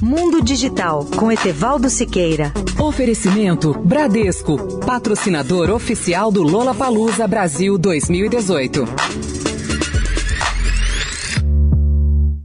Mundo Digital com Etevaldo Siqueira. Oferecimento Bradesco, patrocinador oficial do Lola Palusa Brasil 2018.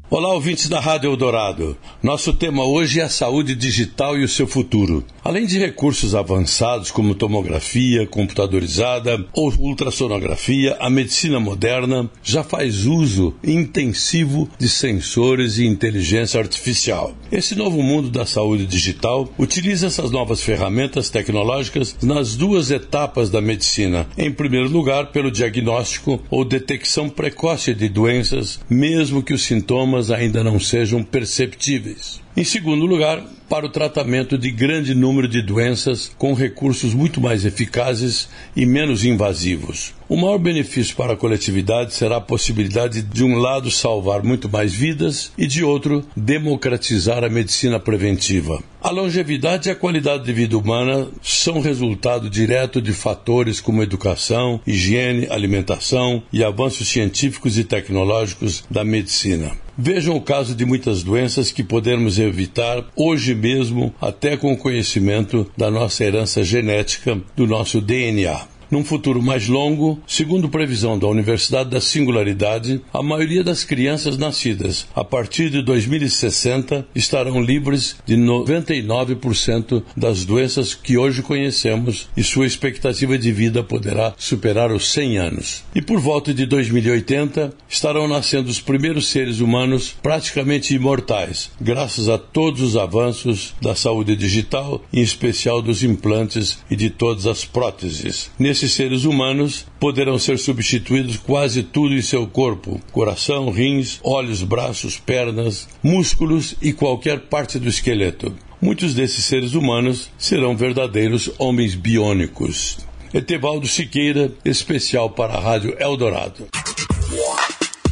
Olá, ouvintes da Rádio Eldorado. Nosso tema hoje é a saúde digital e o seu futuro. Além de recursos avançados como tomografia computadorizada ou ultrassonografia, a medicina moderna já faz uso intensivo de sensores e inteligência artificial. Esse novo mundo da saúde digital utiliza essas novas ferramentas tecnológicas nas duas etapas da medicina. Em primeiro lugar, pelo diagnóstico ou detecção precoce de doenças, mesmo que os sintomas ainda não sejam perceptíveis. Peace. Em segundo lugar, para o tratamento de grande número de doenças com recursos muito mais eficazes e menos invasivos. O maior benefício para a coletividade será a possibilidade de, um lado, salvar muito mais vidas e, de outro, democratizar a medicina preventiva. A longevidade e a qualidade de vida humana são resultado direto de fatores como educação, higiene, alimentação e avanços científicos e tecnológicos da medicina. Vejam o caso de muitas doenças que podemos evitar hoje mesmo, até com o conhecimento da nossa herança genética, do nosso DNA. Num futuro mais longo, segundo previsão da Universidade da Singularidade, a maioria das crianças nascidas a partir de 2060 estarão livres de 99% das doenças que hoje conhecemos e sua expectativa de vida poderá superar os 100 anos. E por volta de 2080 estarão nascendo os primeiros seres humanos praticamente imortais, graças a todos os avanços da saúde digital, em especial dos implantes e de todas as próteses. Nesse esses seres humanos poderão ser substituídos quase tudo em seu corpo: coração, rins, olhos, braços, pernas, músculos e qualquer parte do esqueleto. Muitos desses seres humanos serão verdadeiros homens biônicos. Etevaldo Siqueira, especial para a Rádio Eldorado.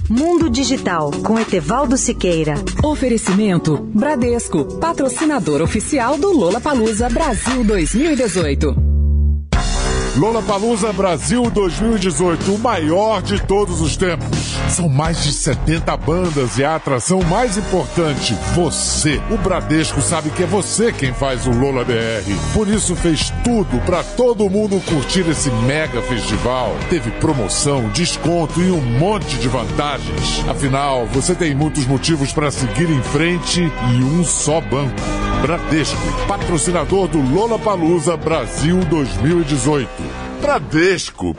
Mundo Digital com Etevaldo Siqueira. Oferecimento Bradesco, patrocinador oficial do Lola Palusa Brasil 2018. Lola Palusa Brasil 2018, o maior de todos os tempos. São mais de 70 bandas e a atração mais importante, você. O Bradesco sabe que é você quem faz o Lola BR. Por isso fez tudo para todo mundo curtir esse mega festival. Teve promoção, desconto e um monte de vantagens. Afinal, você tem muitos motivos para seguir em frente e um só banco. Bradesco, patrocinador do Lola Palusa Brasil 2018. Bradesco.